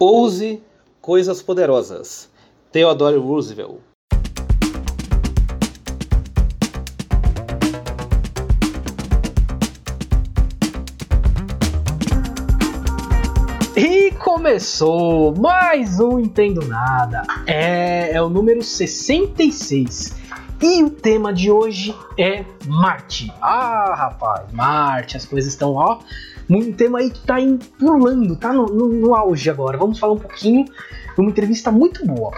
Ouse coisas poderosas. Theodore Roosevelt. E começou mais um Entendo Nada. É, é o número 66. E o tema de hoje é Marte. Ah, rapaz, Marte, as coisas estão, ó. Um tema aí que tá pulando, tá no, no, no auge agora. Vamos falar um pouquinho de uma entrevista muito boa.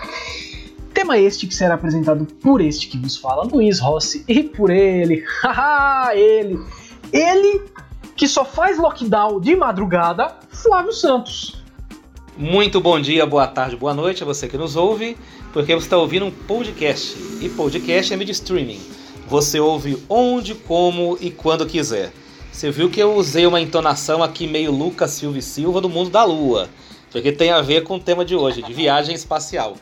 Tema este que será apresentado por este que vos fala, Luiz Rossi, e por ele, haha, ele, ele que só faz lockdown de madrugada, Flávio Santos. Muito bom dia, boa tarde, boa noite a você que nos ouve, porque você está ouvindo um podcast. E podcast é mídia streaming. Você ouve onde, como e quando quiser. Você viu que eu usei uma entonação aqui meio Lucas Silva e Silva do mundo da Lua, porque tem a ver com o tema de hoje, de viagem espacial.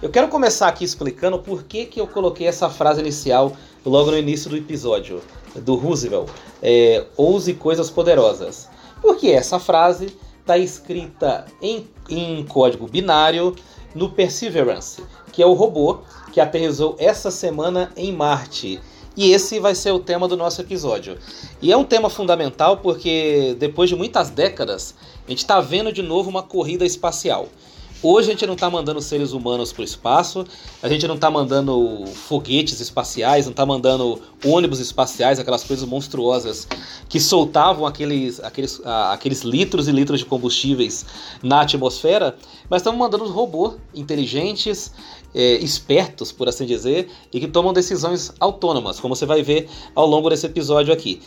Eu quero começar aqui explicando por que, que eu coloquei essa frase inicial logo no início do episódio do Roosevelt, é, ouse coisas poderosas. Porque essa frase está escrita em, em código binário no Perseverance, que é o robô que aterrizou essa semana em Marte. E esse vai ser o tema do nosso episódio. E é um tema fundamental porque depois de muitas décadas, a gente está vendo de novo uma corrida espacial. Hoje a gente não está mandando seres humanos para o espaço, a gente não está mandando foguetes espaciais, não está mandando ônibus espaciais, aquelas coisas monstruosas que soltavam aqueles, aqueles, aqueles litros e litros de combustíveis na atmosfera, mas estamos mandando robôs inteligentes, é, espertos, por assim dizer, e que tomam decisões autônomas, como você vai ver ao longo desse episódio aqui.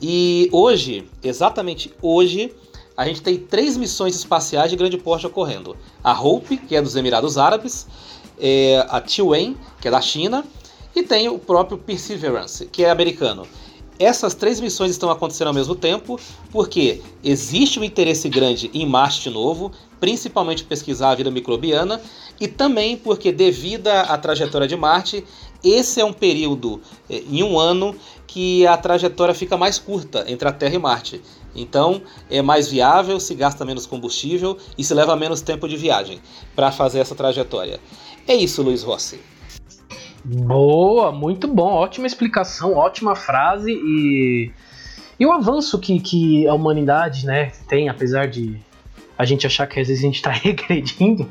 E hoje, exatamente hoje, a gente tem três missões espaciais de grande porte ocorrendo. A Hope, que é dos Emirados Árabes, é, a Tiwen, que é da China, e tem o próprio Perseverance, que é americano. Essas três missões estão acontecendo ao mesmo tempo porque existe um interesse grande em Marte novo, principalmente pesquisar a vida microbiana, e também porque, devido à trajetória de Marte, esse é um período é, em um ano que a trajetória fica mais curta entre a Terra e Marte. Então é mais viável, se gasta menos combustível e se leva menos tempo de viagem para fazer essa trajetória. É isso, Luiz Rossi. Boa, muito bom, ótima explicação, ótima frase e, e o avanço que, que a humanidade né, tem, apesar de a gente achar que às vezes a gente está regredindo,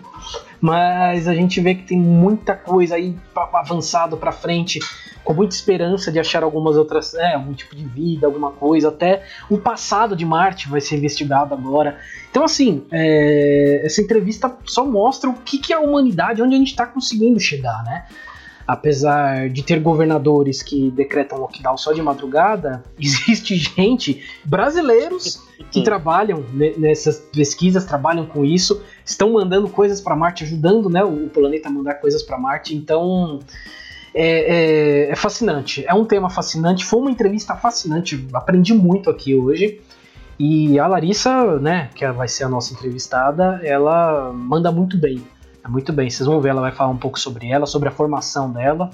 mas a gente vê que tem muita coisa aí avançado para frente, com muita esperança de achar algumas outras, é, algum tipo de vida, alguma coisa, até o passado de Marte vai ser investigado agora. Então, assim, é, essa entrevista só mostra o que, que é a humanidade, onde a gente está conseguindo chegar, né? Apesar de ter governadores que decretam lockdown só de madrugada, existe gente, brasileiros, que trabalham nessas pesquisas, trabalham com isso, estão mandando coisas para Marte, ajudando né, o planeta a mandar coisas para Marte. Então é, é, é, fascinante, é um tema fascinante. Foi uma entrevista fascinante, aprendi muito aqui hoje. E a Larissa, né, que vai ser a nossa entrevistada, ela manda muito bem é muito bem, vocês vão ver, ela vai falar um pouco sobre ela, sobre a formação dela.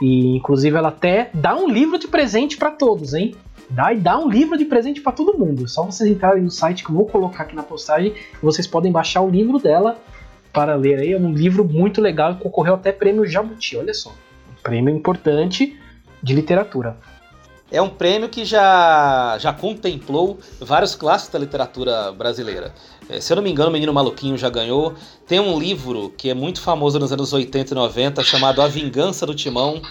E inclusive ela até dá um livro de presente para todos, hein? Dá e dá um livro de presente para todo mundo. É só vocês entrarem no site que eu vou colocar aqui na postagem, vocês podem baixar o livro dela para ler aí. É um livro muito legal concorreu até prêmio Jabuti, olha só. Prêmio importante de literatura. É um prêmio que já, já contemplou vários clássicos da literatura brasileira. É, se eu não me engano, o Menino Maluquinho já ganhou. Tem um livro que é muito famoso nos anos 80 e 90 chamado A Vingança do Timão,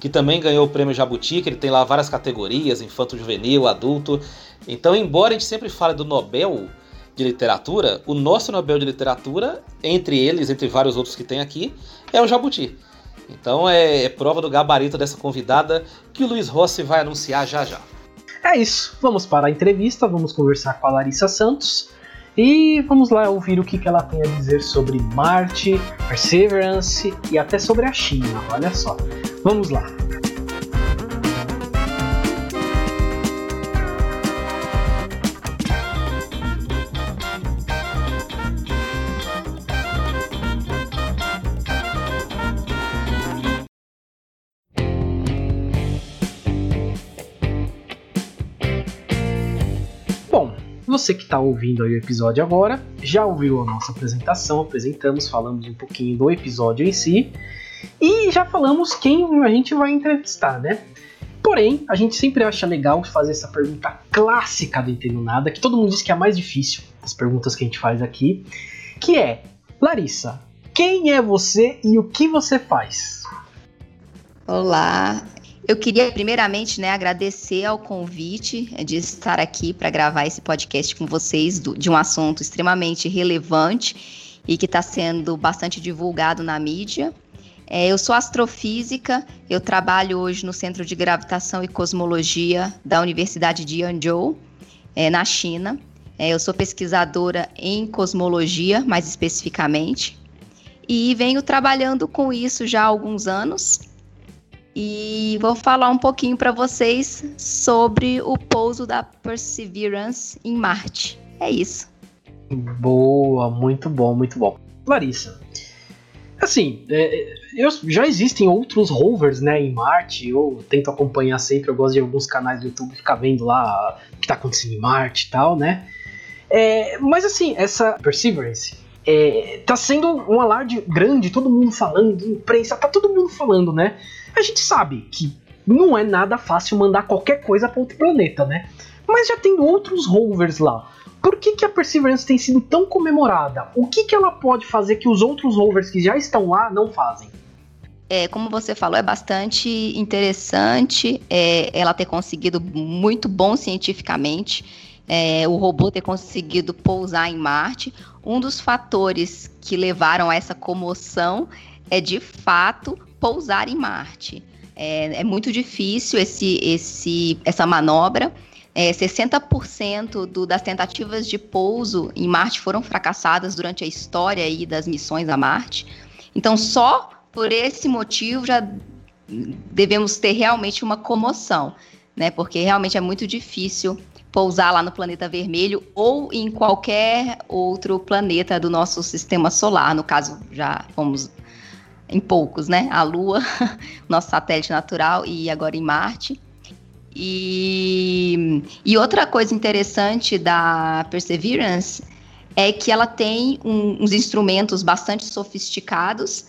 que também ganhou o prêmio Jabuti, que ele tem lá várias categorias, infanto juvenil, adulto. Então, embora a gente sempre fale do Nobel de literatura, o nosso Nobel de literatura, entre eles, entre vários outros que tem aqui, é o Jabuti. Então é, é prova do gabarito dessa convidada que o Luiz Rossi vai anunciar já já. É isso, vamos para a entrevista, vamos conversar com a Larissa Santos. E vamos lá ouvir o que ela tem a dizer sobre Marte, Perseverance e até sobre a China. Olha só. Vamos lá. Você que está ouvindo o episódio agora, já ouviu a nossa apresentação, apresentamos, falamos um pouquinho do episódio em si e já falamos quem a gente vai entrevistar, né? Porém, a gente sempre acha legal fazer essa pergunta clássica do Entendo Nada, que todo mundo diz que é a mais difícil das perguntas que a gente faz aqui, que é, Larissa, quem é você e o que você faz? Olá, eu queria primeiramente né, agradecer ao convite de estar aqui para gravar esse podcast com vocês do, de um assunto extremamente relevante e que está sendo bastante divulgado na mídia. É, eu sou astrofísica, eu trabalho hoje no Centro de Gravitação e Cosmologia da Universidade de Yangzhou, é, na China. É, eu sou pesquisadora em cosmologia, mais especificamente, e venho trabalhando com isso já há alguns anos. E vou falar um pouquinho para vocês sobre o pouso da Perseverance em Marte. É isso. Boa, muito bom, muito bom. Larissa, Assim, é, eu, já existem outros rovers né, em Marte, eu tento acompanhar sempre, eu gosto de alguns canais do YouTube ficar vendo lá o que está acontecendo em Marte e tal, né? É, mas assim, essa Perseverance é, tá sendo um alarde grande, todo mundo falando, imprensa, tá todo mundo falando, né? A gente sabe que não é nada fácil mandar qualquer coisa para outro planeta, né? Mas já tem outros rovers lá por que, que a Perseverance tem sido tão comemorada? O que, que ela pode fazer que os outros rovers que já estão lá não fazem? É, como você falou, é bastante interessante é, ela ter conseguido muito bom cientificamente, é, o robô ter conseguido pousar em Marte. Um dos fatores que levaram a essa comoção é, de fato, pousar em Marte. É, é muito difícil esse, esse, essa manobra. É, 60% do, das tentativas de pouso em Marte foram fracassadas durante a história aí das missões a Marte. Então, só por esse motivo já devemos ter realmente uma comoção, né? Porque realmente é muito difícil pousar lá no planeta vermelho ou em qualquer outro planeta do nosso sistema solar. No caso, já fomos em poucos, né? A Lua, nosso satélite natural, e agora em Marte. E, e outra coisa interessante da Perseverance é que ela tem um, uns instrumentos bastante sofisticados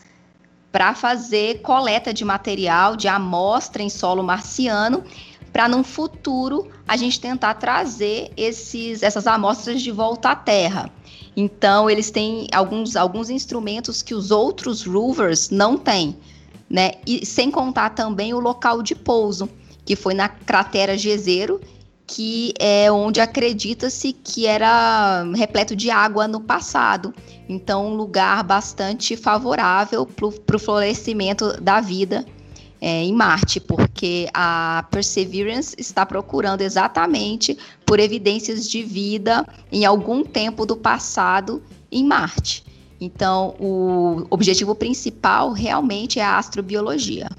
para fazer coleta de material, de amostra em solo marciano, para num futuro a gente tentar trazer esses, essas amostras de volta à Terra. Então, eles têm alguns, alguns instrumentos que os outros rovers não têm, né? E sem contar também o local de pouso que foi na cratera Jezero, que é onde acredita-se que era repleto de água no passado. Então, um lugar bastante favorável para o florescimento da vida é, em Marte, porque a Perseverance está procurando exatamente por evidências de vida em algum tempo do passado em Marte. Então, o objetivo principal realmente é a astrobiologia.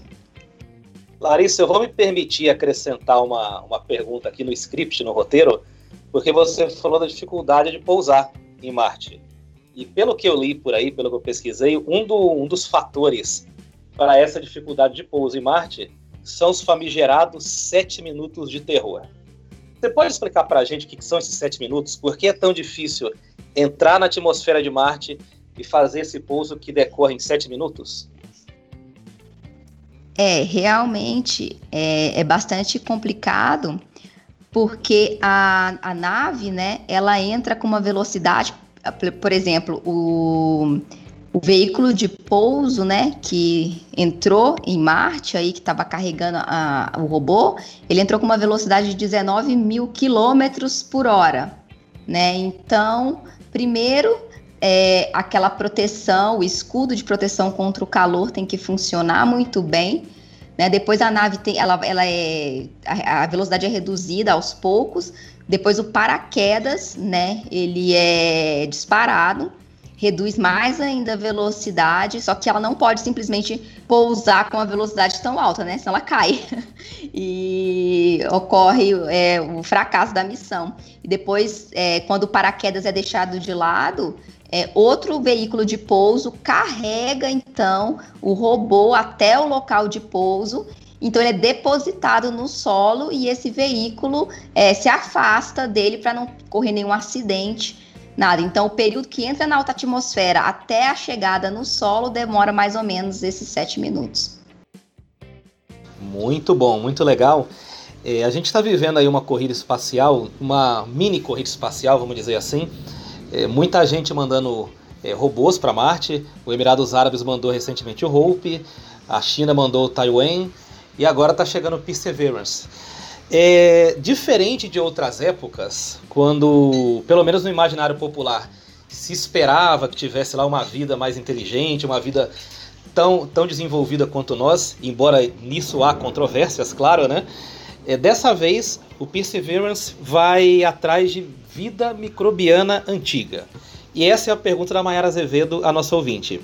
Larissa, eu vou me permitir acrescentar uma, uma pergunta aqui no script, no roteiro, porque você falou da dificuldade de pousar em Marte. E pelo que eu li por aí, pelo que eu pesquisei, um, do, um dos fatores para essa dificuldade de pouso em Marte são os famigerados sete minutos de terror. Você pode explicar para a gente o que são esses sete minutos? Por que é tão difícil entrar na atmosfera de Marte e fazer esse pouso que decorre em sete minutos? É, realmente é, é bastante complicado, porque a, a nave, né, ela entra com uma velocidade, por exemplo, o, o veículo de pouso, né, que entrou em Marte, aí que estava carregando a, o robô, ele entrou com uma velocidade de 19 mil quilômetros por hora, né? Então, primeiro, é, aquela proteção, o escudo de proteção contra o calor tem que funcionar muito bem. Né? Depois a nave tem, ela, ela é, a, a velocidade é reduzida aos poucos. Depois o paraquedas, né? Ele é disparado reduz mais ainda a velocidade, só que ela não pode simplesmente pousar com a velocidade tão alta, né? Senão ela cai. e ocorre é, o fracasso da missão. E depois, é, quando o paraquedas é deixado de lado, é, outro veículo de pouso carrega então o robô até o local de pouso então ele é depositado no solo e esse veículo é, se afasta dele para não correr nenhum acidente, nada. Então o período que entra na alta atmosfera até a chegada no solo demora mais ou menos esses sete minutos. Muito bom, muito legal. É, a gente está vivendo aí uma corrida espacial, uma mini corrida espacial, vamos dizer assim. É, muita gente mandando é, robôs para Marte. O Emirados Árabes mandou recentemente o Hope, a China mandou o Taiwan e agora está chegando o Perseverance. É diferente de outras épocas, quando, pelo menos no imaginário popular, se esperava que tivesse lá uma vida mais inteligente, uma vida tão, tão desenvolvida quanto nós, embora nisso há controvérsias, claro, né? É, dessa vez, o Perseverance vai atrás de vida microbiana antiga. E essa é a pergunta da Mayara Azevedo, a nossa ouvinte.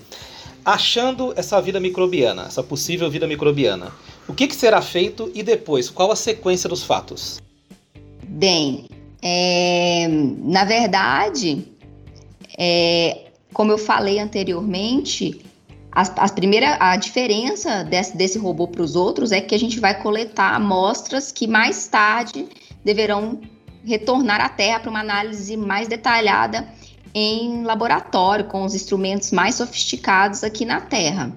Achando essa vida microbiana, essa possível vida microbiana, o que, que será feito e depois, qual a sequência dos fatos? Bem, é, na verdade, é, como eu falei anteriormente, as, as primeira, a diferença desse, desse robô para os outros é que a gente vai coletar amostras que mais tarde deverão retornar à Terra para uma análise mais detalhada em laboratório, com os instrumentos mais sofisticados aqui na Terra.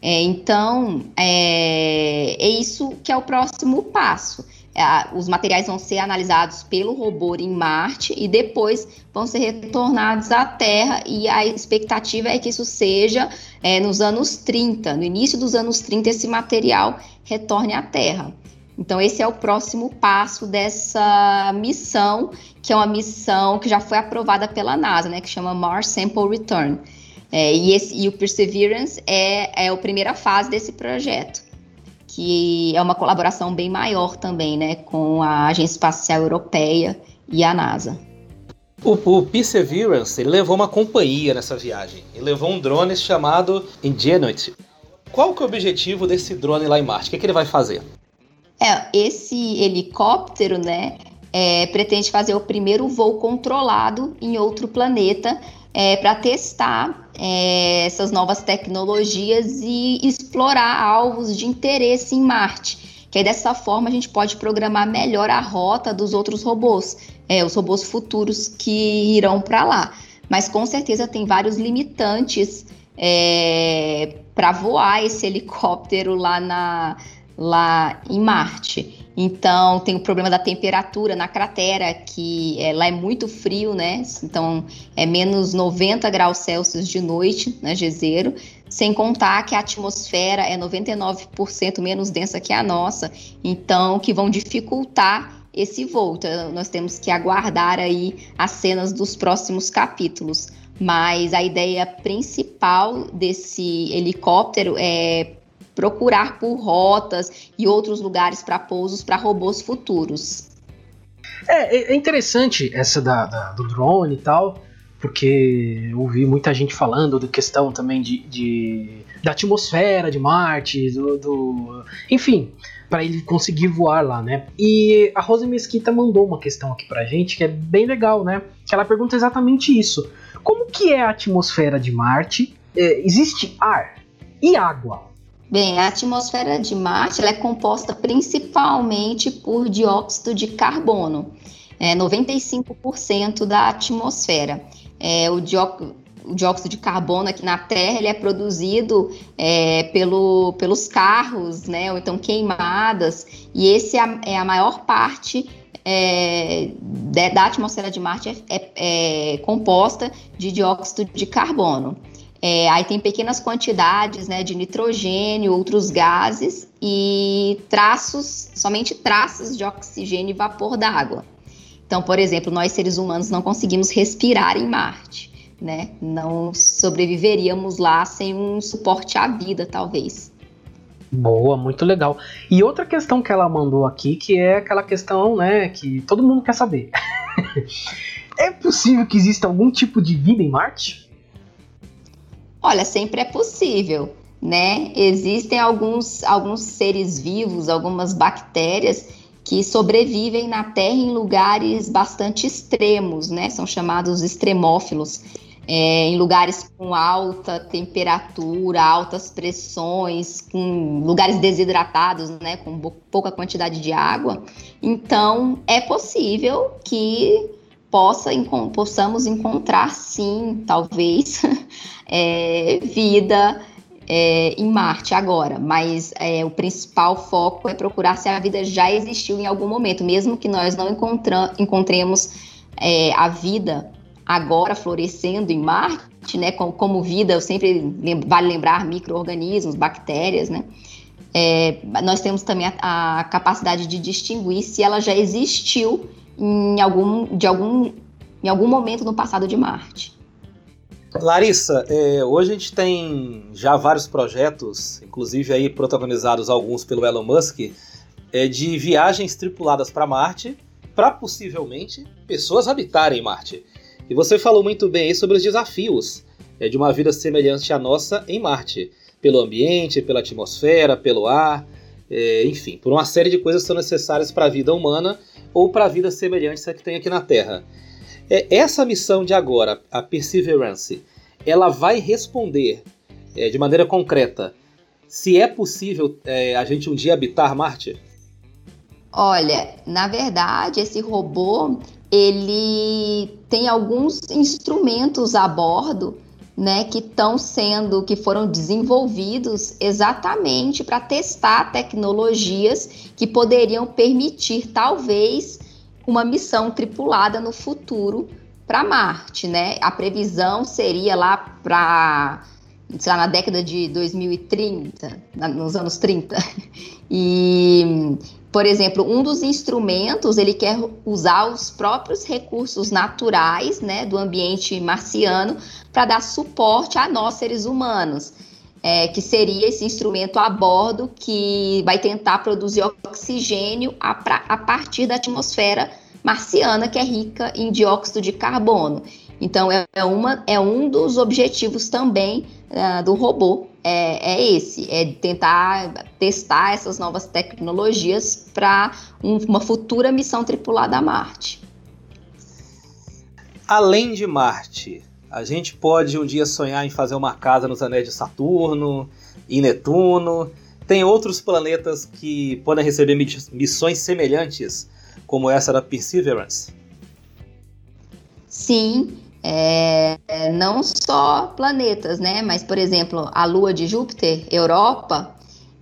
É, então, é, é, isso que é o próximo passo. É, os materiais vão ser analisados pelo robô em Marte e depois vão ser retornados à Terra, e a expectativa é que isso seja é, nos anos 30, no início dos anos 30, esse material retorne à Terra. Então, esse é o próximo passo dessa missão, que é uma missão que já foi aprovada pela NASA, né, que chama Mars Sample Return. É, e, esse, e, o Perseverance é, é a primeira fase desse projeto, que é uma colaboração bem maior também, né, com a Agência Espacial Europeia e a NASA. O, o Perseverance levou uma companhia nessa viagem. Ele levou um drone chamado Ingenuity. Qual que é o objetivo desse drone lá em Marte? O que, que ele vai fazer? É, esse helicóptero, né, é, pretende fazer o primeiro voo controlado em outro planeta é, para testar é, essas novas tecnologias e explorar alvos de interesse em Marte. Que aí dessa forma a gente pode programar melhor a rota dos outros robôs, é, os robôs futuros que irão para lá. Mas com certeza tem vários limitantes é, para voar esse helicóptero lá na, lá em Marte. Então tem o problema da temperatura na cratera, que é, lá é muito frio, né? Então é menos 90 graus Celsius de noite na né, Gezeiro, sem contar que a atmosfera é 99% menos densa que a nossa, então que vão dificultar esse voo. Então, nós temos que aguardar aí as cenas dos próximos capítulos. Mas a ideia principal desse helicóptero é procurar por rotas e outros lugares para pousos para robôs futuros. É, é interessante essa da, da, do drone e tal, porque eu ouvi muita gente falando da questão também de, de da atmosfera de Marte, do, do enfim, para ele conseguir voar lá, né? E a Rose Mesquita mandou uma questão aqui pra gente que é bem legal, né? Que ela pergunta exatamente isso: como que é a atmosfera de Marte? É, existe ar e água? Bem, a atmosfera de Marte é composta principalmente por dióxido de carbono, é 95% da atmosfera. É, o, dió o, dióxido de carbono aqui na Terra ele é produzido é, pelo, pelos carros, né, ou então queimadas, e esse é a, é maior parte é, da atmosfera de Marte é, é composta de dióxido de carbono. É, aí tem pequenas quantidades né, de nitrogênio, outros gases e traços, somente traços de oxigênio e vapor d'água. Então, por exemplo, nós seres humanos não conseguimos respirar em Marte, né? Não sobreviveríamos lá sem um suporte à vida, talvez. Boa, muito legal. E outra questão que ela mandou aqui, que é aquela questão, né, que todo mundo quer saber. é possível que exista algum tipo de vida em Marte? Olha, sempre é possível, né? Existem alguns, alguns seres vivos, algumas bactérias que sobrevivem na Terra em lugares bastante extremos, né? São chamados extremófilos. é, em lugares com alta temperatura, altas pressões, com lugares desidratados, né, com pouca quantidade de água. Então, é possível que possa, possamos encontrar, sim, talvez, é, vida é, em Marte agora, mas é, o principal foco é procurar se a vida já existiu em algum momento, mesmo que nós não encontremos é, a vida agora florescendo em Marte, né, como, como vida, eu sempre vale lembrar micro-organismos, bactérias, né, é, nós temos também a, a, capacidade de distinguir se ela já existiu em algum, de algum, em algum momento no passado de Marte. Larissa, é, hoje a gente tem já vários projetos, inclusive aí protagonizados alguns pelo Elon Musk, é, de viagens tripuladas para Marte, para possivelmente pessoas habitarem Marte. E você falou muito bem aí sobre os desafios é, de uma vida semelhante à nossa em Marte, pelo ambiente, pela atmosfera, pelo ar, enfim, por uma série de coisas que são necessárias para a vida humana ou para a vida semelhante à que tem aqui na Terra. É, essa missão de agora, a Perseverance, ela vai responder é, de maneira concreta se é possível é, a gente um dia habitar Marte? Olha, na verdade, esse robô ele tem alguns instrumentos a bordo, né, que estão sendo, que foram desenvolvidos exatamente para testar tecnologias que poderiam permitir, talvez, uma missão tripulada no futuro para Marte, né? A previsão seria lá para sei lá, na década de 2030, nos anos 30. E por exemplo, um dos instrumentos ele quer usar os próprios recursos naturais, né, do ambiente marciano para dar suporte a nós seres humanos, é, que seria esse instrumento a bordo que vai tentar produzir oxigênio a, pra, a partir da atmosfera marciana que é rica em dióxido de carbono. Então é, é uma, é um dos objetivos também uh, do robô é, é, esse, é tentar testar essas novas tecnologias para um, uma futura missão tripulada a Marte. Além de Marte, a gente pode um dia sonhar em fazer uma casa nos anéis de Saturno, em Netuno. Tem outros planetas que podem receber missões semelhantes, como essa da Perseverance? Sim, é, não só planetas, né? Mas, por exemplo, a Lua de Júpiter, Europa,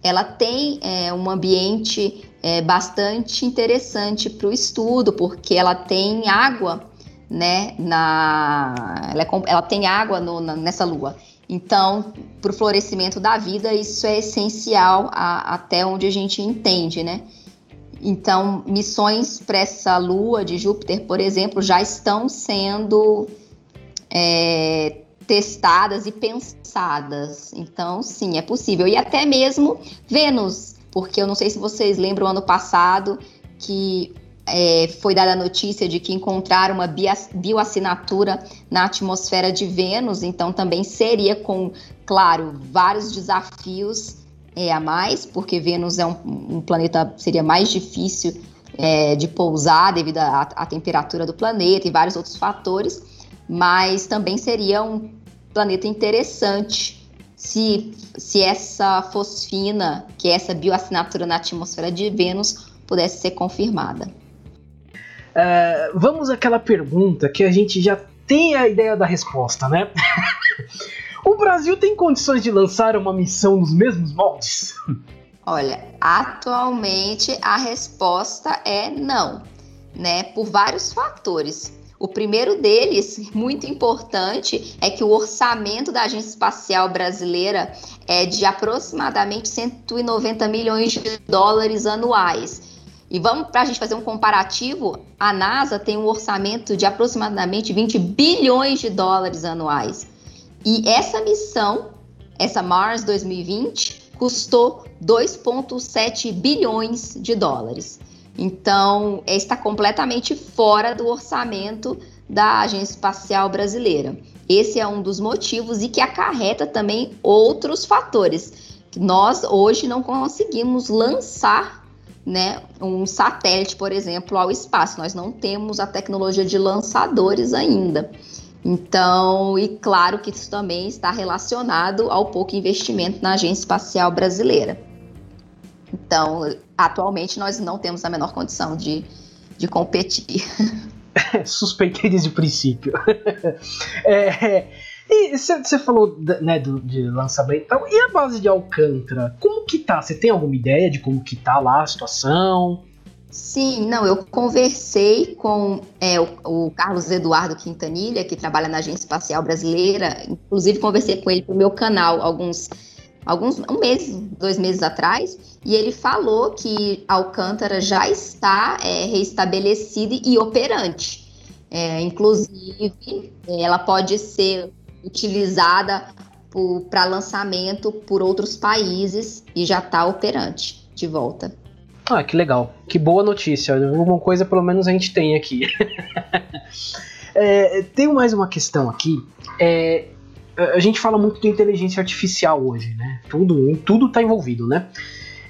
ela tem é, um ambiente é, bastante interessante para o estudo, porque ela tem água, né? Na, ela, é, ela tem água no, na, nessa Lua. Então, para o florescimento da vida, isso é essencial a, até onde a gente entende, né? Então, missões para essa Lua de Júpiter, por exemplo, já estão sendo é, testadas e pensadas. Então, sim, é possível. E até mesmo Vênus, porque eu não sei se vocês lembram ano passado que é, foi dada a notícia de que encontraram uma bioassinatura na atmosfera de Vênus, então também seria com, claro, vários desafios é, a mais, porque Vênus é um, um planeta, seria mais difícil é, de pousar devido à temperatura do planeta e vários outros fatores mas também seria um planeta interessante se, se essa fosfina, que é essa bioassinatura na atmosfera de Vênus, pudesse ser confirmada. É, vamos àquela pergunta que a gente já tem a ideia da resposta, né? o Brasil tem condições de lançar uma missão nos mesmos moldes? Olha, atualmente a resposta é não, né? Por vários fatores. O primeiro deles, muito importante, é que o orçamento da Agência Espacial Brasileira é de aproximadamente 190 milhões de dólares anuais. E vamos para a gente fazer um comparativo, a NASA tem um orçamento de aproximadamente 20 bilhões de dólares anuais. E essa missão, essa Mars 2020, custou 2,7 bilhões de dólares. Então, está completamente fora do orçamento da Agência Espacial Brasileira. Esse é um dos motivos e que acarreta também outros fatores. Nós hoje não conseguimos lançar né, um satélite, por exemplo, ao espaço. Nós não temos a tecnologia de lançadores ainda. Então, e claro que isso também está relacionado ao pouco investimento na Agência Espacial Brasileira. Então, atualmente nós não temos a menor condição de, de competir. Suspeitei desde o princípio. é, e você falou né, do, de lançamento e tal. E a base de Alcântara? Como que tá? Você tem alguma ideia de como que tá lá a situação? Sim, não, eu conversei com é, o, o, Carlos Eduardo Quintanilha, que trabalha na Agência Espacial Brasileira, inclusive conversei com ele pro meu canal alguns, alguns um mês, dois meses atrás, e ele falou que Alcântara já está é, reestabelecida e operante. É, inclusive, ela pode ser utilizada para lançamento por outros países e já está operante de volta. Ah, que legal. Que boa notícia. Uma coisa pelo menos a gente tem aqui. é, tem mais uma questão aqui. É, a gente fala muito de inteligência artificial hoje, né? Tudo, tudo está envolvido, né?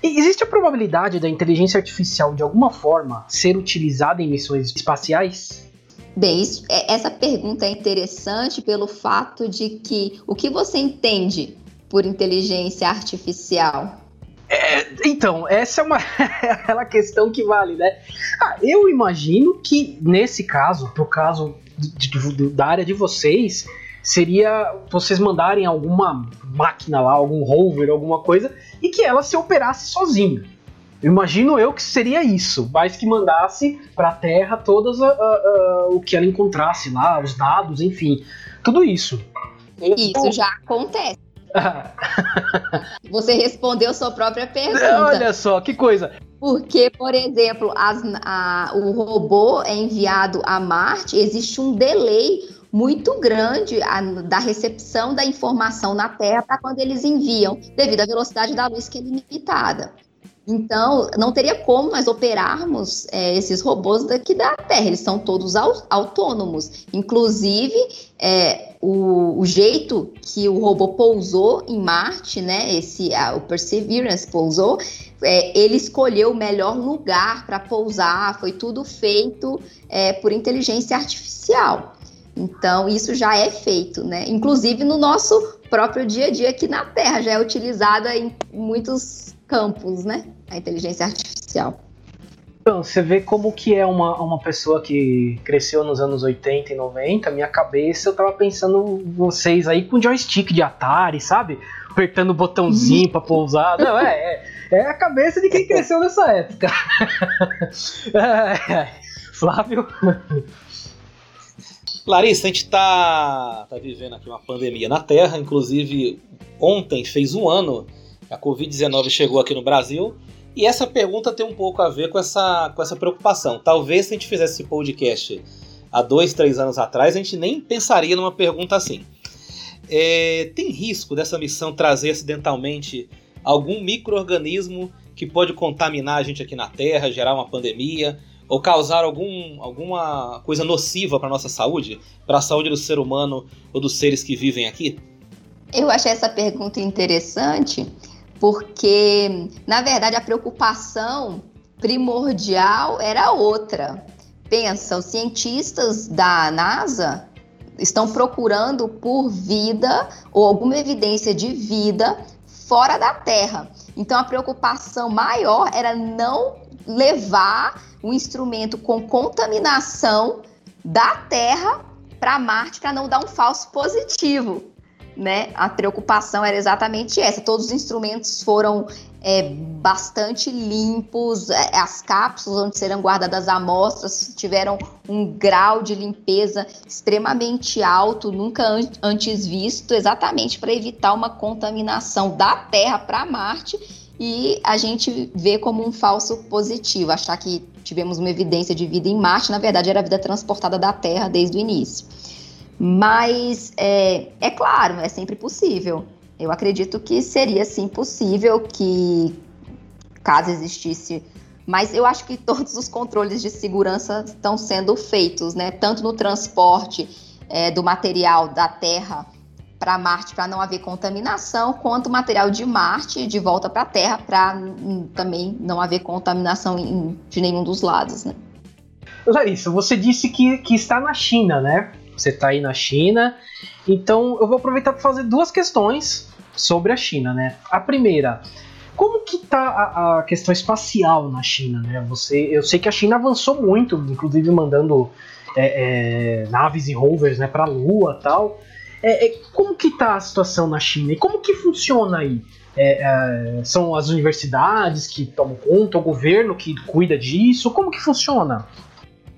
E existe a probabilidade da inteligência artificial de alguma forma ser utilizada em missões espaciais? Bem, isso, é, essa pergunta é interessante pelo fato de que o que você entende por inteligência artificial? É, então, essa é uma aquela questão que vale, né? Ah, eu imagino que nesse caso, pro caso de, de, da área de vocês, seria vocês mandarem alguma máquina lá, algum rover, alguma coisa, e que ela se operasse sozinha. Imagino eu que seria isso, mas que mandasse para a Terra todas a, a, a, o que ela encontrasse lá, os dados, enfim, tudo isso. Isso já acontece. Você respondeu sua própria pergunta. Olha só, que coisa. Porque, por exemplo, as, a, o robô é enviado a Marte, existe um delay muito grande a, da recepção da informação na Terra para quando eles enviam, devido à velocidade da luz que é limitada. Então, não teria como nós operarmos é, esses robôs daqui da Terra, eles são todos autônomos. Inclusive, é, o, o, jeito que o robô pousou em Marte, né, esse, a, o Perseverance pousou, é, ele escolheu o melhor lugar para pousar, foi tudo feito é, por inteligência artificial. Então, isso já é feito, né? Inclusive no nosso próprio dia a dia aqui na Terra, já é utilizada em muitos campos, né? A inteligência artificial. Então, você vê como que é uma, uma pessoa que cresceu nos anos 80 e 90, minha cabeça, eu tava pensando vocês aí com joystick de Atari, sabe? Apertando o botãozinho pra pousar. Não, é, é, é, a cabeça de quem cresceu nessa época. É, é, Flávio? Larissa, a gente está tá vivendo aqui uma pandemia na Terra, inclusive ontem fez um ano a Covid-19 chegou aqui no Brasil. E essa pergunta tem um pouco a ver com essa, com essa preocupação. Talvez se a gente fizesse esse podcast há dois, três anos atrás, a gente nem pensaria numa pergunta assim. É, tem risco dessa missão trazer acidentalmente algum microorganismo que pode contaminar a gente aqui na Terra, gerar uma pandemia? Ou causar algum, alguma coisa nociva para nossa saúde, para a saúde do ser humano ou dos seres que vivem aqui? Eu achei essa pergunta interessante porque, na verdade, a preocupação primordial era outra. Pensa, os cientistas da NASA estão procurando por vida ou alguma evidência de vida fora da Terra. Então a preocupação maior era não levar um instrumento com contaminação da Terra para Marte para não dar um falso positivo. Né? A preocupação era exatamente essa. Todos os instrumentos foram é, bastante limpos, é, as cápsulas onde serão guardadas as amostras tiveram um grau de limpeza extremamente alto, nunca antes visto, exatamente para evitar uma contaminação da Terra para Marte e a gente vê como um falso positivo, achar que tivemos uma evidência de vida em Marte, na verdade era vida transportada da Terra desde o início. Mas é, é claro, é sempre possível. Eu acredito que seria sim possível que, caso existisse. Mas eu acho que todos os controles de segurança estão sendo feitos, né? Tanto no transporte é, do material da Terra para Marte para não haver contaminação, quanto material de Marte de volta para a Terra para também não haver contaminação em, de nenhum dos lados, né? Larissa, você disse que, que está na China, né? você está aí na China. Então eu vou aproveitar para fazer duas questões sobre a China, né? A primeira, como que tá a, a, questão espacial na China, né? Você, eu sei que a China avançou muito, inclusive mandando é, é, naves e rovers, né, para a Lua, tal. É, é, como que tá a situação na China e como que funciona aí? É, é, são as universidades que tomam conta, o governo que cuida disso? Como que funciona?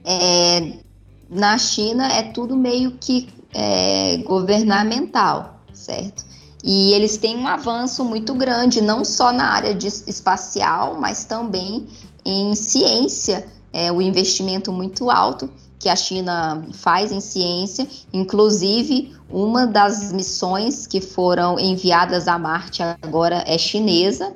É, na China é tudo meio que é, governamental, certo? E eles têm um avanço muito grande, não só na área de espacial, mas também em ciência, é, o investimento muito alto que a China faz em ciência, inclusive uma das missões que foram enviadas a Marte agora é chinesa,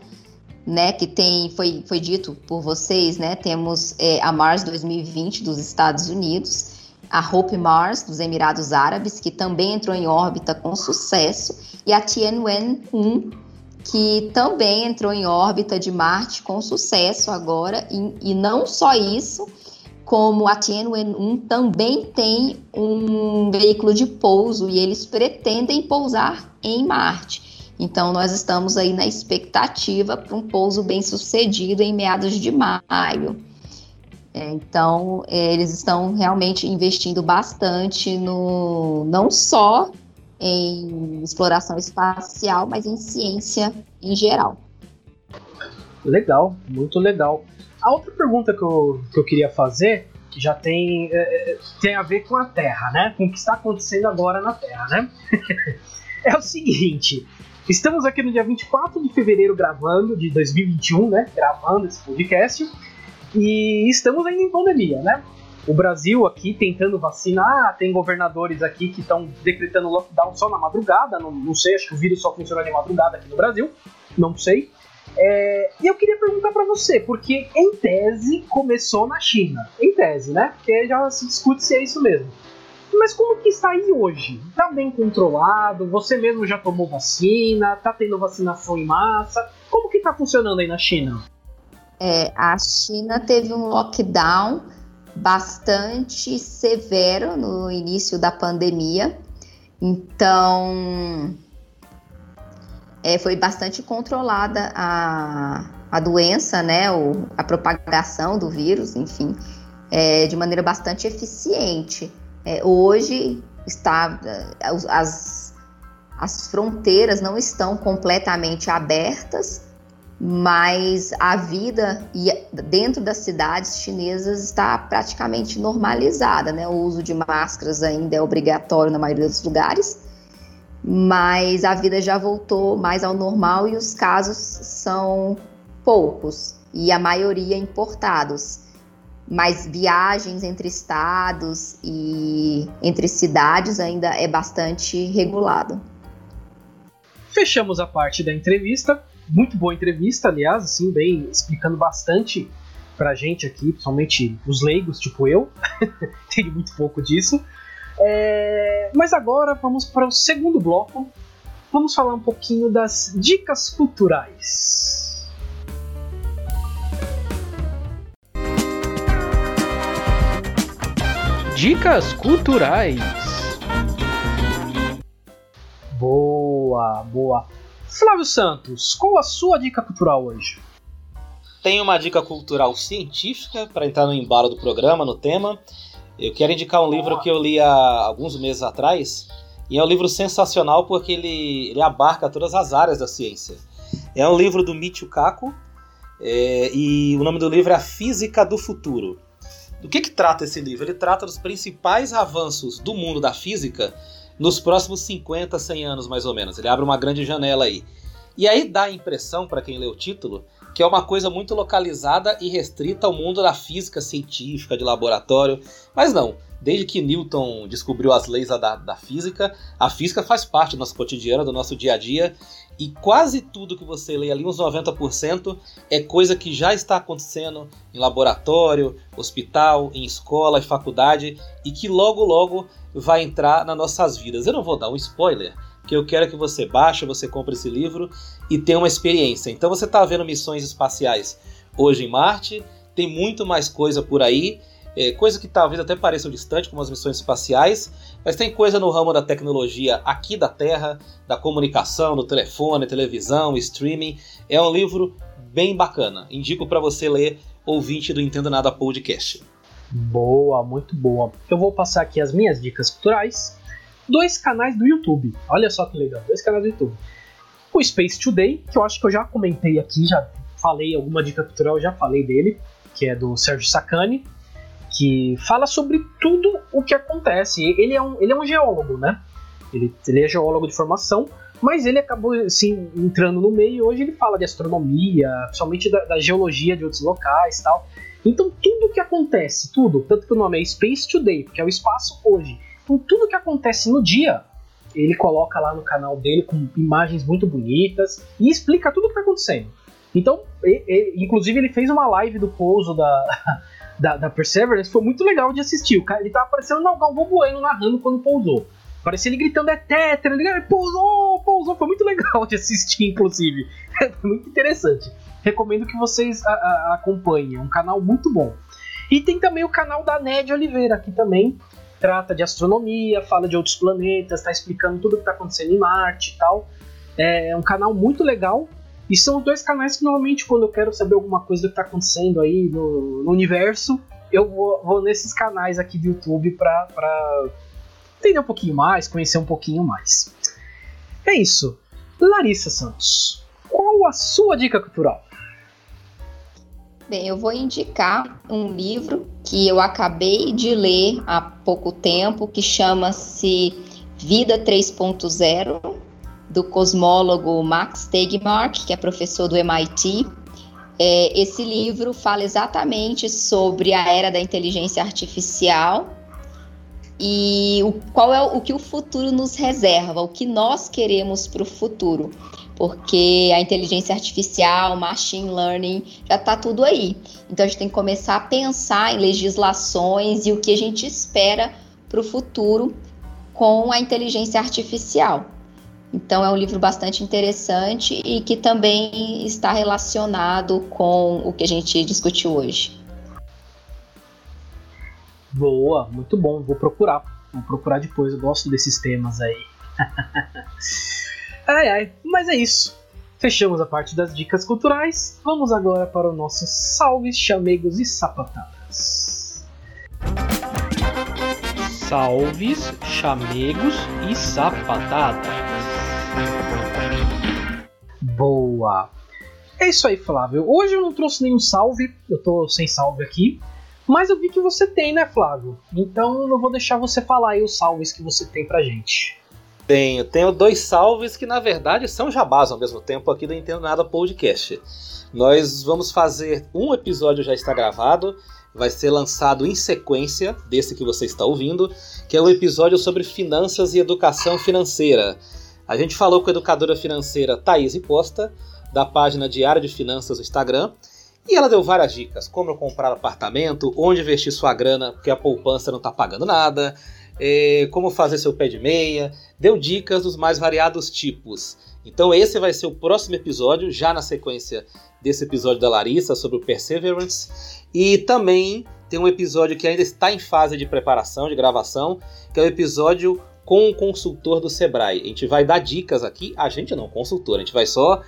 né? Que tem, foi, foi dito por vocês, né? Temos é, a Mars 2020 dos Estados Unidos, a Hope Mars dos Emirados Árabes, que também entrou em órbita com sucesso, e a Tianwen-1, que também entrou em órbita de Marte com sucesso agora, e, e não só isso, como a Tianwen-1 também tem um veículo de pouso e eles pretendem pousar em Marte. Então, nós estamos aí na expectativa para um pouso bem sucedido em meados de maio. É, então, é, eles estão realmente investindo bastante no não só em exploração espacial, mas em ciência em geral. Legal, muito legal. A outra pergunta que eu, que eu queria fazer, que já tem, é, é, tem a ver com a Terra, né? Com o que está acontecendo agora na Terra, né? é o seguinte. Estamos aqui no dia 24 de fevereiro gravando, de 2021, né? Gravando esse podcast. E estamos ainda em pandemia, né? O Brasil aqui tentando vacinar, tem governadores aqui que estão decretando lockdown só na madrugada, não, não sei, acho que o vírus só funciona de madrugada aqui no Brasil, não sei. É, e eu queria perguntar para você, porque em tese começou na China. Em tese, né? Porque já se discute se é isso mesmo. Mas como que está aí hoje? Tá bem controlado? Você mesmo já tomou vacina? Tá tendo vacinação em massa? Como que tá funcionando aí na China? É, a China teve um lockdown bastante severo no início da pandemia. Então, é, foi bastante controlada a, a doença, né, o, a propagação do vírus, enfim, é, de maneira bastante eficiente. É, hoje está as, as fronteiras não estão completamente abertas, mas a vida dentro das cidades chinesas está praticamente normalizada, né? O uso de máscaras ainda é obrigatório na maioria dos lugares, mas a vida já voltou mais ao normal e os casos são poucos e a maioria importados. Mas viagens entre estados e entre cidades ainda é bastante regulado. Fechamos a parte da entrevista. Muito boa entrevista, aliás, assim, bem explicando bastante pra gente aqui, principalmente os leigos, tipo eu. Entende muito pouco disso. É, mas agora vamos para o segundo bloco. Vamos falar um pouquinho das dicas culturais. Dicas culturais. Boa, boa. Flávio Santos, qual a sua dica cultural hoje? Tenho uma dica cultural científica para entrar no embalo do programa, no tema. Eu quero indicar um livro que eu li há alguns meses atrás, e é um livro sensacional porque ele, ele abarca todas as áreas da ciência. É um livro do Michio Kaku, é, e o nome do livro é A Física do Futuro. Do que, que trata esse livro? Ele trata dos principais avanços do mundo da física nos próximos 50, 100 anos, mais ou menos. Ele abre uma grande janela aí. E aí dá a impressão, para quem lê o título, que é uma coisa muito localizada e restrita ao mundo da física científica, de laboratório. Mas não, desde que Newton descobriu as leis da, da física, a física faz parte do nosso cotidiano, do nosso dia a dia, e quase tudo que você lê ali, uns 90%, é coisa que já está acontecendo em laboratório, hospital, em escola e faculdade, e que logo logo vai entrar nas nossas vidas. Eu não vou dar um spoiler, que eu quero que você baixe, você compre esse livro e tenha uma experiência. Então você está vendo missões espaciais hoje em Marte, tem muito mais coisa por aí, é, coisa que talvez até pareçam distante, como as missões espaciais, Mas tem coisa no ramo da tecnologia aqui da Terra, da comunicação, do telefone, televisão, streaming. É um livro bem bacana. Indico para você ler, ouvinte do Entendo Nada Podcast. Boa, muito boa. Eu vou passar aqui as minhas dicas culturais. Dois canais do YouTube. Olha só que legal, dois canais do YouTube. O Space Today, que eu acho que eu já comentei aqui, já falei alguma dica cultural, já falei dele, que é do Sérgio Sacani que fala sobre tudo o que acontece. Ele é um, ele é um geólogo, né? Ele, ele é geólogo de formação, mas ele acabou assim, entrando no meio e hoje ele fala de astronomia, principalmente da, da geologia de outros locais tal. Então tudo o que acontece, tudo, tanto que o nome é Space Today, porque é o espaço hoje. Então tudo que acontece no dia, ele coloca lá no canal dele com imagens muito bonitas e explica tudo o que está acontecendo. Então, inclusive ele fez uma live do pouso da, da, da Perseverance foi muito legal de assistir. O cara, ele tava parecendo o Galvão Bueno narrando quando pousou. Parecia ele gritando é tetra, ele pousou, pousou. Foi muito legal de assistir, inclusive. Foi muito interessante. Recomendo que vocês a, a, acompanhem. É um canal muito bom. E tem também o canal da Ned Oliveira, que também trata de astronomia, fala de outros planetas, está explicando tudo o que está acontecendo em Marte e tal. É um canal muito legal. E são os dois canais que normalmente, quando eu quero saber alguma coisa do que está acontecendo aí no, no, universo, eu vou, vou, nesses canais aqui do YouTube para entender um pouquinho mais, conhecer um pouquinho mais. É isso. Larissa Santos, qual a sua dica cultural? Bem, eu vou indicar um livro que eu acabei de ler há pouco tempo, que chama-se Vida 3.0, do cosmólogo Max Tegmark, que é professor do MIT. É, esse livro fala exatamente sobre a era da inteligência artificial e o, qual é o, o que o futuro nos reserva, o que nós queremos para o futuro. Porque a inteligência artificial, machine learning, já está tudo aí. Então a gente tem que começar a pensar em legislações e o que a gente espera para o futuro com a inteligência artificial. Então é um livro bastante interessante e que também está relacionado com o que a gente discutiu hoje. Boa, muito bom. Vou procurar. Vou procurar depois. Eu gosto desses temas aí. ai ai, mas é isso. Fechamos a parte das dicas culturais. Vamos agora para o nosso salves, chamegos e sapatadas. Salves, chamegos e sapatadas. Boa! É isso aí, Flávio. Hoje eu não trouxe nenhum salve, eu tô sem salve aqui. Mas eu vi que você tem, né, Flávio? Então eu vou deixar você falar aí os salves que você tem pra gente. Tenho, tenho dois salves que na verdade são jabás ao mesmo tempo aqui do Entendo Nada Podcast. Nós vamos fazer um episódio já está gravado, vai ser lançado em sequência desse que você está ouvindo, que é o um episódio sobre finanças e educação financeira. A gente falou com a educadora financeira Thaís Costa, da página Diário de Finanças do Instagram, e ela deu várias dicas: como comprar apartamento, onde investir sua grana, porque a poupança não está pagando nada, é, como fazer seu pé de meia, deu dicas dos mais variados tipos. Então, esse vai ser o próximo episódio, já na sequência desse episódio da Larissa sobre o Perseverance. E também tem um episódio que ainda está em fase de preparação, de gravação, que é o episódio com o consultor do Sebrae. A gente vai dar dicas aqui, a gente não, consultor, a gente vai só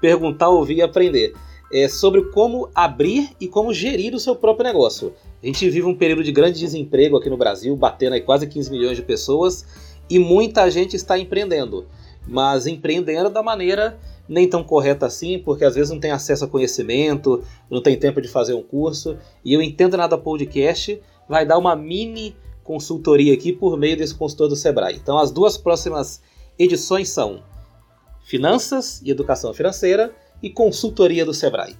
perguntar, ouvir e aprender. É sobre como abrir e como gerir o seu próprio negócio. A gente vive um período de grande desemprego aqui no Brasil, batendo aí quase 15 milhões de pessoas, e muita gente está empreendendo, mas empreendendo da maneira nem tão correta assim, porque às vezes não tem acesso a conhecimento, não tem tempo de fazer um curso, e eu Entendo Nada Podcast vai dar uma mini consultoria aqui por meio desse consultor do Sebrae. Então, as duas próximas edições são Finanças e Educação Financeira e Consultoria do Sebrae.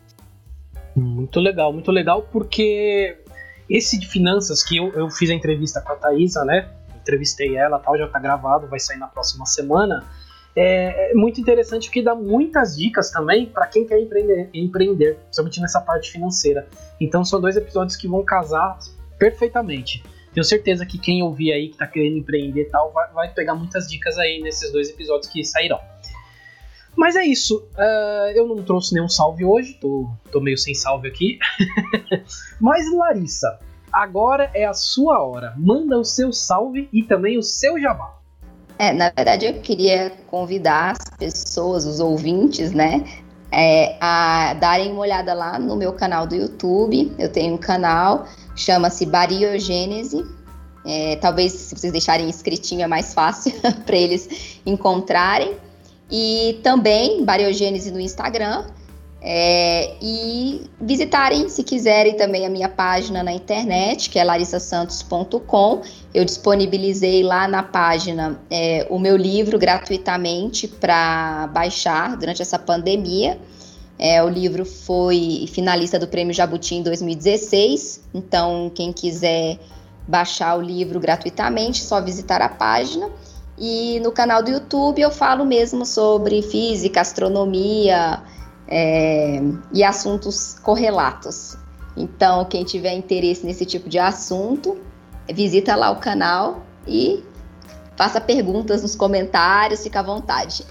Muito legal, muito legal, porque esse de finanças que eu, eu fiz a entrevista com a Thaisa, né? Entrevistei ela, tal, já tá gravado, vai sair na próxima semana. É, é muito interessante porque dá muitas dicas também para quem quer empreender, empreender, principalmente nessa parte financeira. Então são dois episódios que vão casar perfeitamente. Tenho certeza que quem ouvir aí, que tá querendo empreender tal, vai, vai pegar muitas dicas aí nesses dois episódios que sairão. Mas é isso. Uh, eu não trouxe nenhum salve hoje, tô, tô meio sem salve aqui. Mas, Larissa, agora é a sua hora. Manda o seu salve e também o seu jabá. É, na verdade, eu queria convidar as pessoas, os ouvintes, né, é, a darem uma olhada lá no meu canal do YouTube. Eu tenho um canal, chama-se Bariogênese. É, talvez se vocês deixarem escritinho é mais fácil para eles encontrarem. E também Bariogênese no Instagram. É, e visitarem, se quiserem, também a minha página na internet, que é larissasantos.com. Eu disponibilizei lá na página é, o meu livro gratuitamente para baixar durante essa pandemia. É, o livro foi finalista do Prêmio Jabuti em 2016, então quem quiser baixar o livro gratuitamente, só visitar a página. E no canal do YouTube eu falo mesmo sobre física, astronomia, é, e assuntos correlatos. Então, quem tiver interesse nesse tipo de assunto, visita lá o canal e faça perguntas nos comentários, fica à vontade.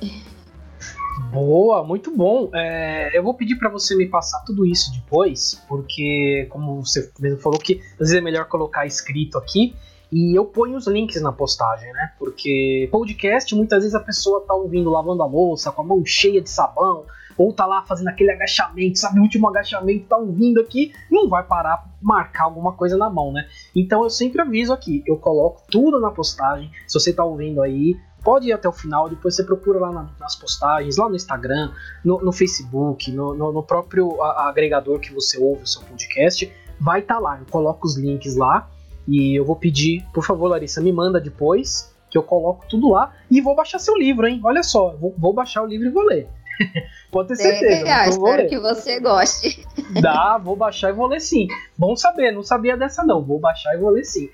Boa, muito bom. É, eu vou pedir para você me passar tudo isso depois, porque, como você mesmo falou, que às vezes é melhor colocar escrito aqui. E eu ponho os links na postagem, né? Porque podcast, muitas vezes a pessoa tá ouvindo lavando a louça, com a mão cheia de sabão, ou tá lá fazendo aquele agachamento, sabe, o último agachamento, tá ouvindo aqui, não vai parar marcar alguma coisa na mão, né? Então eu sempre aviso aqui, eu coloco tudo na postagem, se você tá ouvindo aí, pode ir até o final, depois você procura lá na, nas postagens, lá no Instagram, no, no Facebook, no, no, no próprio agregador que você ouve o seu podcast, vai estar tá lá, eu coloco os links lá, e eu vou pedir, por favor, Larissa, me manda depois, que eu coloco tudo lá e vou baixar seu livro, hein? Olha só, vou, vou baixar o livro e vou ler. Pode ter certeza. É, espero que você goste. Dá, vou baixar e vou ler sim. Bom saber, não sabia dessa não. Vou baixar e vou ler sim.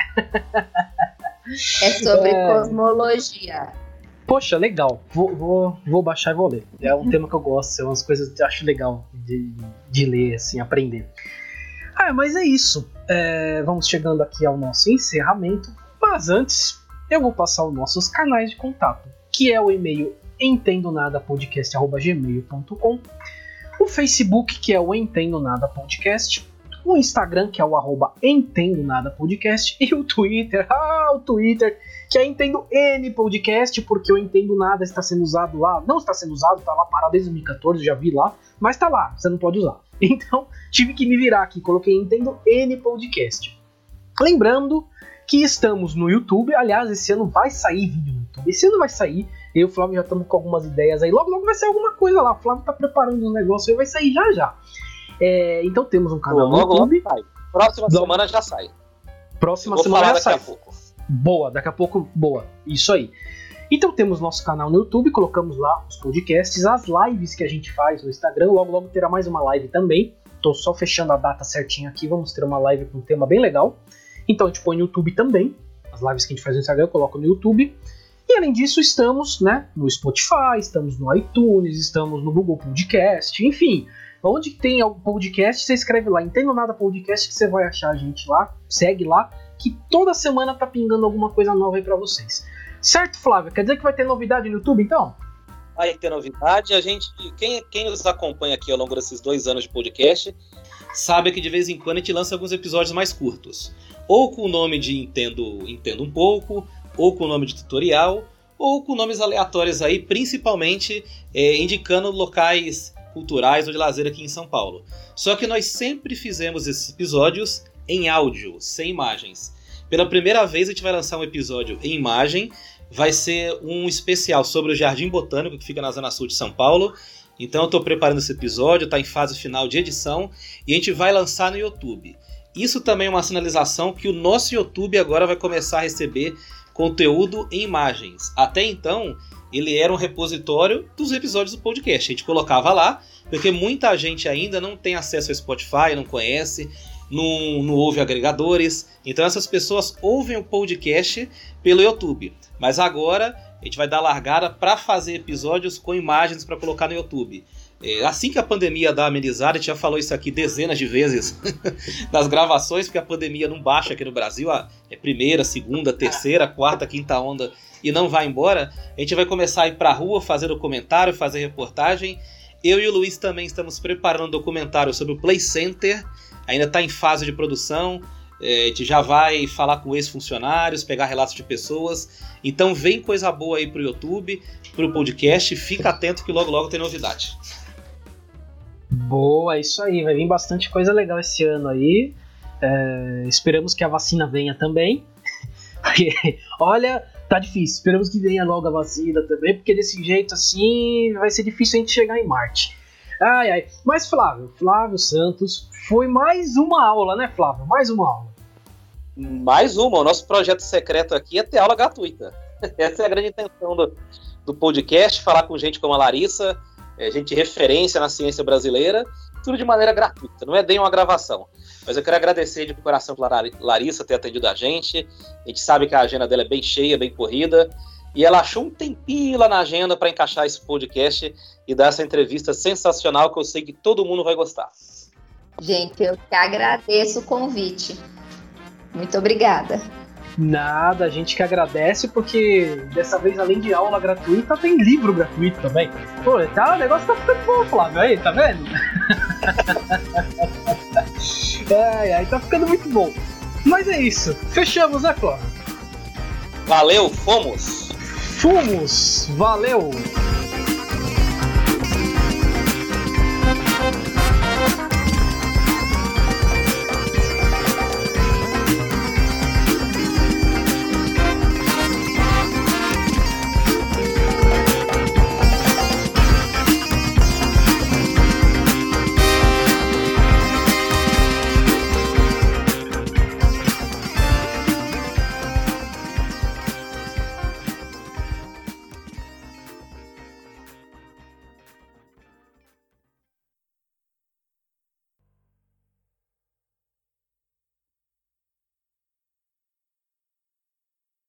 É sobre é... cosmologia. Poxa, legal. Vou, vou, vou baixar e vou ler. É um tema que eu gosto, é umas coisas que eu acho legal de, de ler, assim, aprender. Ah, mas é isso. É, vamos chegando aqui ao nosso encerramento. Mas antes, eu vou passar os nossos canais de contato, que é o e-mail entendonadapodcast.gmail.com o Facebook, que é o Entendo Nada Podcast, o Instagram, que é o arroba Entendo Nada Podcast, e o Twitter, ah, o Twitter, que é Entendo N Podcast, porque o Entendo Nada está sendo usado lá, não está sendo usado, está lá parado desde 2014, já vi lá, mas está lá, você não pode usar. Então, tive que me virar aqui, coloquei Entendo N Podcast. Lembrando que estamos no YouTube, aliás, esse ano vai sair vídeo no YouTube, esse ano vai sair, eu e o Flávio já estamos com algumas ideias aí. Logo, logo vai sair alguma coisa lá. O Flávio tá preparando um negócio aí, vai sair já já. É, então temos um canal Pô, logo, no YouTube. Logo sai. Próxima logo. semana já sai. Próxima semana já sai. Boa, daqui a pouco, boa. Isso aí. Então temos nosso canal no YouTube, colocamos lá os podcasts, as lives que a gente faz no Instagram. Logo, logo terá mais uma live também. Tô só fechando a data certinha aqui. Vamos ter uma live com um tema bem legal. Então a gente põe no YouTube também. As lives que a gente faz no Instagram eu coloco no YouTube. E além disso, estamos né, no Spotify, estamos no iTunes, estamos no Google Podcast, enfim. Onde tem algum podcast, você escreve lá, Entendo Nada Podcast, que você vai achar a gente lá, segue lá, que toda semana tá pingando alguma coisa nova aí pra vocês. Certo, Flávio? Quer dizer que vai ter novidade no YouTube, então? Vai ter novidade. A gente, quem, quem nos acompanha aqui ao longo desses dois anos de podcast, sabe que de vez em quando a gente lança alguns episódios mais curtos. Ou com o nome de Entendo, Entendo um pouco, ou com nome de tutorial, ou com nomes aleatórios aí, principalmente é, indicando locais culturais ou de lazer aqui em São Paulo. Só que nós sempre fizemos esses episódios em áudio, sem imagens. Pela primeira vez a gente vai lançar um episódio em imagem, vai ser um especial sobre o Jardim Botânico que fica na zona sul de São Paulo. Então eu estou preparando esse episódio, está em fase final de edição e a gente vai lançar no YouTube. Isso também é uma sinalização que o nosso YouTube agora vai começar a receber conteúdo em imagens. Até então, ele era um repositório dos episódios do podcast. A gente colocava lá, porque muita gente ainda não tem acesso ao Spotify, não conhece, não, não ouve agregadores. Então essas pessoas ouvem o podcast pelo YouTube. Mas agora a gente vai dar largada para fazer episódios com imagens para colocar no YouTube. É, assim que a pandemia dá amenizada, a gente já falou isso aqui dezenas de vezes nas gravações, porque a pandemia não baixa aqui no Brasil, a, é primeira, segunda, terceira, quarta, quinta onda e não vai embora. A gente vai começar a ir pra rua, fazer documentário, fazer reportagem. Eu e o Luiz também estamos preparando um documentário sobre o Play Center, ainda está em fase de produção. É, a gente já vai falar com ex-funcionários, pegar relatos de pessoas. Então vem coisa boa aí pro YouTube, pro podcast. Fica atento que logo logo tem novidade. Boa, isso aí. Vai vir bastante coisa legal esse ano aí. É, esperamos que a vacina venha também. Olha, tá difícil. Esperamos que venha logo a vacina também, porque desse jeito assim vai ser difícil a gente chegar em Marte. Ai, ai. Mas Flávio, Flávio Santos, foi mais uma aula, né, Flávio? Mais uma aula. Mais uma. O nosso projeto secreto aqui é ter aula gratuita. Essa é a grande intenção do, do podcast, falar com gente como a Larissa, é, gente referência na ciência brasileira, tudo de maneira gratuita, não é nem uma gravação. Mas eu quero agradecer de coração para Larissa ter atendido a gente. A gente sabe que a agenda dela é bem cheia, bem corrida. E ela achou um tempinho lá na agenda para encaixar esse podcast e dar essa entrevista sensacional que eu sei que todo mundo vai gostar. Gente, eu que agradeço o convite. Muito obrigada. Nada, a gente que agradece, porque dessa vez, além de aula gratuita, tem livro gratuito também. Pô, tá, o negócio tá ficando bom, Flávio, aí, tá vendo? é, aí tá ficando muito bom. Mas é isso, fechamos, né, Flávio? Valeu, fomos! Fomos, valeu!